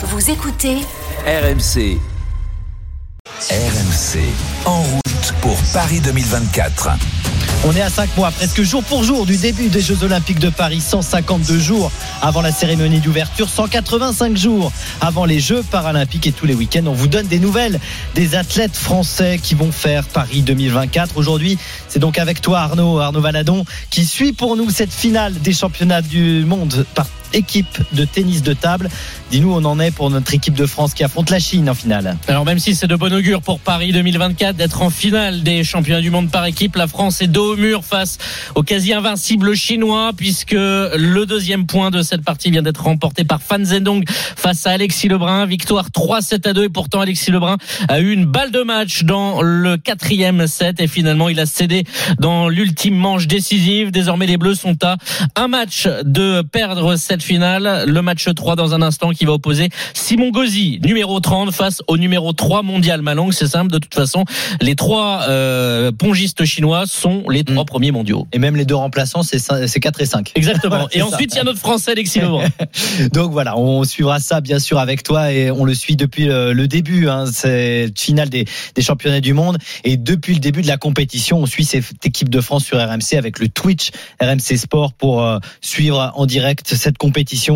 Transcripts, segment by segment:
Vous écoutez RMC. RMC. En route pour Paris 2024. On est à 5 mois, presque jour pour jour, du début des Jeux Olympiques de Paris. 152 jours avant la cérémonie d'ouverture, 185 jours avant les Jeux Paralympiques et tous les week-ends. On vous donne des nouvelles des athlètes français qui vont faire Paris 2024. Aujourd'hui, c'est donc avec toi Arnaud, Arnaud Valadon, qui suit pour nous cette finale des championnats du monde par équipe de tennis de table. Dis-nous, on en est pour notre équipe de France qui affronte la Chine en finale. Alors même si c'est de bon augure pour Paris 2024 d'être en finale des championnats du monde par équipe, la France est dos au mur face au quasi invincible chinois puisque le deuxième point de cette partie vient d'être remporté par Fan Zhendong face à Alexis Lebrun. Victoire 3-7 à 2 et pourtant Alexis Lebrun a eu une balle de match dans le quatrième set et finalement il a cédé dans l'ultime manche décisive. Désormais les Bleus sont à un match de perdre cette finale. Le match 3 dans un instant qui va opposer Simon Gauzy, numéro 30 face au numéro 3 mondial Malong. C'est simple, de toute façon, les trois euh, pongistes chinois sont les trois premiers mondiaux. Et même les deux remplaçants, c'est 4 et 5. Exactement. Et ensuite, il y a notre Français Alexis. Donc voilà, on suivra ça bien sûr avec toi et on le suit depuis le, le début, hein, cette finale des, des championnats du monde. Et depuis le début de la compétition, on suit cette équipe de France sur RMC avec le Twitch RMC Sport pour euh, suivre en direct cette compétition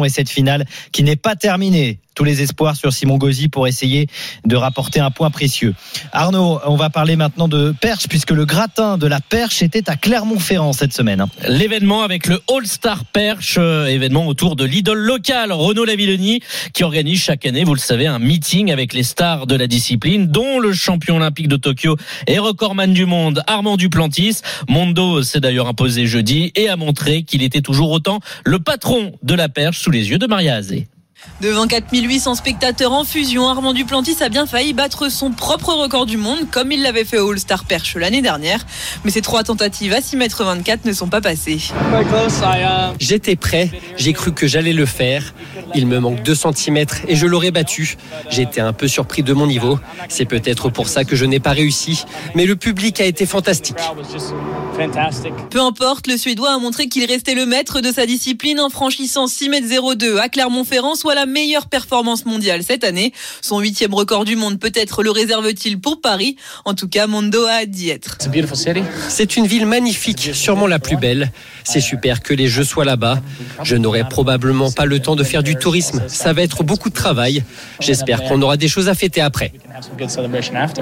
et cette finale qui n'est pas terminée. Tous les espoirs sur Simon Gauzy pour essayer de rapporter un point précieux. Arnaud, on va parler maintenant de perche puisque le gratin de la perche était à Clermont-Ferrand cette semaine. L'événement avec le All-Star Perche, euh, événement autour de l'idole locale Renaud Lavillenie, qui organise chaque année, vous le savez, un meeting avec les stars de la discipline, dont le champion olympique de Tokyo et recordman du monde Armand Duplantis. Mondo s'est d'ailleurs imposé jeudi et a montré qu'il était toujours autant le patron de la perche sous les yeux de Maria Azé. Devant 4800 spectateurs en fusion, Armand Duplantis a bien failli battre son propre record du monde, comme il l'avait fait au All-Star Perche l'année dernière. Mais ses trois tentatives à 6 mètres 24 ne sont pas passées. J'étais prêt, j'ai cru que j'allais le faire. Il me manque 2 cm et je l'aurais battu. J'étais un peu surpris de mon niveau. C'est peut-être pour ça que je n'ai pas réussi. Mais le public a été fantastique. Peu importe, le Suédois a montré qu'il restait le maître de sa discipline en franchissant 6 mètres 02 à Clermont-Ferrand, soit la meilleure performance mondiale cette année. Son huitième record du monde peut-être le réserve-t-il pour Paris. En tout cas, Mondo a hâte d'y être. C'est une ville magnifique, sûrement la plus belle. C'est super que les Jeux soient là-bas. Je n'aurai probablement pas le temps de faire du tourisme. Ça va être beaucoup de travail. J'espère qu'on aura des choses à fêter après.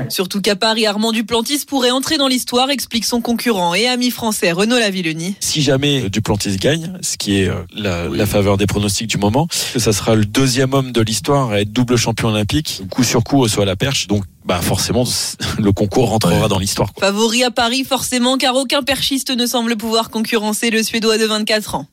Surtout qu'à Paris, Armand Duplantis pourrait entrer dans l'histoire, explique son concurrent et ami français Renaud Lavillenie. si jamais Duplantis gagne, ce qui est euh, la, la faveur des pronostics du moment, ça sera le deuxième homme de l'histoire à être double champion olympique, coup sur coup au saut à la perche. Donc, bah forcément, le concours rentrera dans l'histoire. Favori à Paris forcément car aucun perchiste ne semble pouvoir concurrencer le Suédois de 24 ans.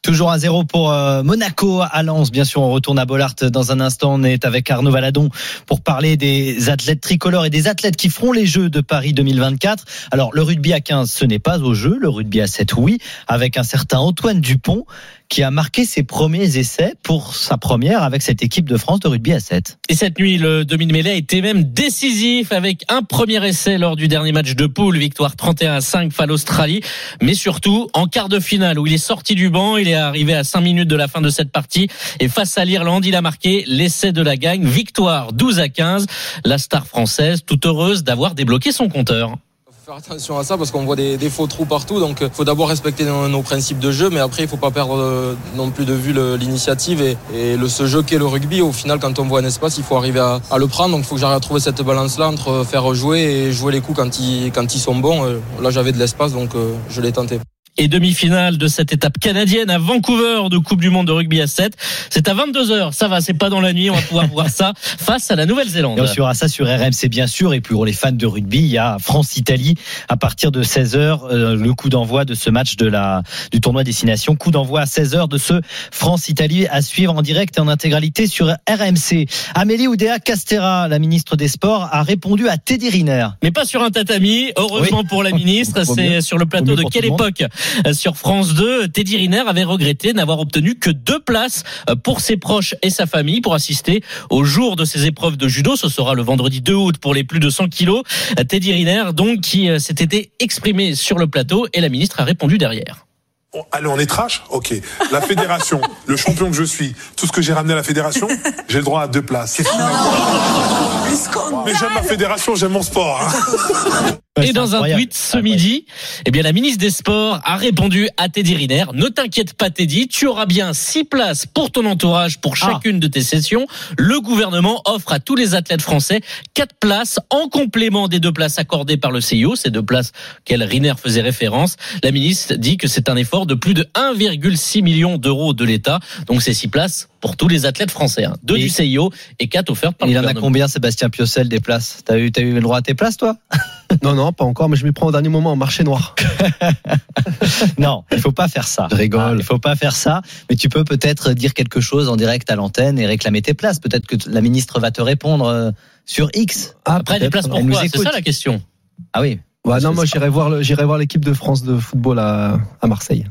Toujours à zéro pour euh, Monaco à Lens. Bien sûr, on retourne à Bollard dans un instant. On est avec Arnaud Valadon pour parler des athlètes tricolores et des athlètes qui feront les Jeux de Paris 2024. Alors, le rugby à 15, ce n'est pas au jeu. Le rugby à 7, oui. Avec un certain Antoine Dupont qui a marqué ses premiers essais pour sa première avec cette équipe de France de rugby à 7. Et cette nuit, le demi-mêlée a été même décisif avec un premier essai lors du dernier match de poule, victoire 31 à 5 face l'Australie, mais surtout en quart de finale où il est sorti du banc, il est arrivé à 5 minutes de la fin de cette partie. Et face à l'Irlande, il a marqué l'essai de la gagne, victoire 12 à 15, la star française toute heureuse d'avoir débloqué son compteur. Faire attention à ça parce qu'on voit des, faux trous partout. Donc, il faut d'abord respecter nos, principes de jeu, mais après, il faut pas perdre euh, non plus de vue l'initiative et, le, ce jeu qu'est le rugby. Au final, quand on voit un espace, il faut arriver à, le prendre. Donc, il faut que j'arrive à trouver cette balance-là entre faire jouer et jouer les coups quand ils, sont bons. Euh, Là, j'avais de l'espace, donc euh, je l'ai tenté. Et demi-finale de cette étape canadienne à Vancouver de Coupe du Monde de rugby à 7. C'est à 22h, ça va, c'est pas dans la nuit, on va pouvoir voir ça face à la Et Nouvelle-Zélande. on suivra ça sur RMC bien sûr. Et pour les fans de rugby, il y a France-Italie à partir de 16h, euh, le coup d'envoi de ce match de la, du tournoi Destination. Coup d'envoi à 16h de ce France-Italie à suivre en direct et en intégralité sur RMC. Amélie Oudéa Castera, la ministre des Sports, a répondu à Teddy Riner. Mais pas sur un tatami, heureusement pour la ministre, c'est sur le plateau de quelle époque? Sur France 2, Teddy Riner avait regretté n'avoir obtenu que deux places euh, pour ses proches et sa famille pour assister au jour de ses épreuves de judo. Ce sera le vendredi 2 août pour les plus de 100 kilos. Euh, Teddy Riner, donc, qui euh, s'était exprimé sur le plateau et la ministre a répondu derrière. Oh, allez, on est trash Ok. La fédération, le champion que je suis, tout ce que j'ai ramené à la fédération, j'ai le droit à deux places. Mais j'aime ma fédération, j'aime mon sport. hein. Et dans un tweet ce midi, eh bien la ministre des Sports a répondu à Teddy Riner Ne t'inquiète pas Teddy, tu auras bien six places pour ton entourage pour chacune de tes sessions. Le gouvernement offre à tous les athlètes français quatre places en complément des deux places accordées par le CIO, ces deux places qu'elle Riner faisait référence. La ministre dit que c'est un effort de plus de 1,6 million d'euros de l'État. Donc c'est six places pour tous les athlètes français, hein. deux Et- du CIO et quatre offertes par le Il en a combien, Sébastien Piocel, des places? T'as eu, t'as eu le droit à tes places, toi? Non, non, pas encore, mais je m'y prends au dernier moment en marché noir. Non, il faut pas faire ça. Je rigole. Ah, Il faut pas faire ça. Mais tu peux peut-être dire quelque chose en direct à l'antenne et réclamer tes places. Peut-être que la ministre va te répondre euh, sur X. Ah, Après, des places Elle pour nous quoi? C'est ça la question. Ah oui. Ouais, non, moi j'irai voir, le- j'irai voir l'équipe de France de football à, à Marseille.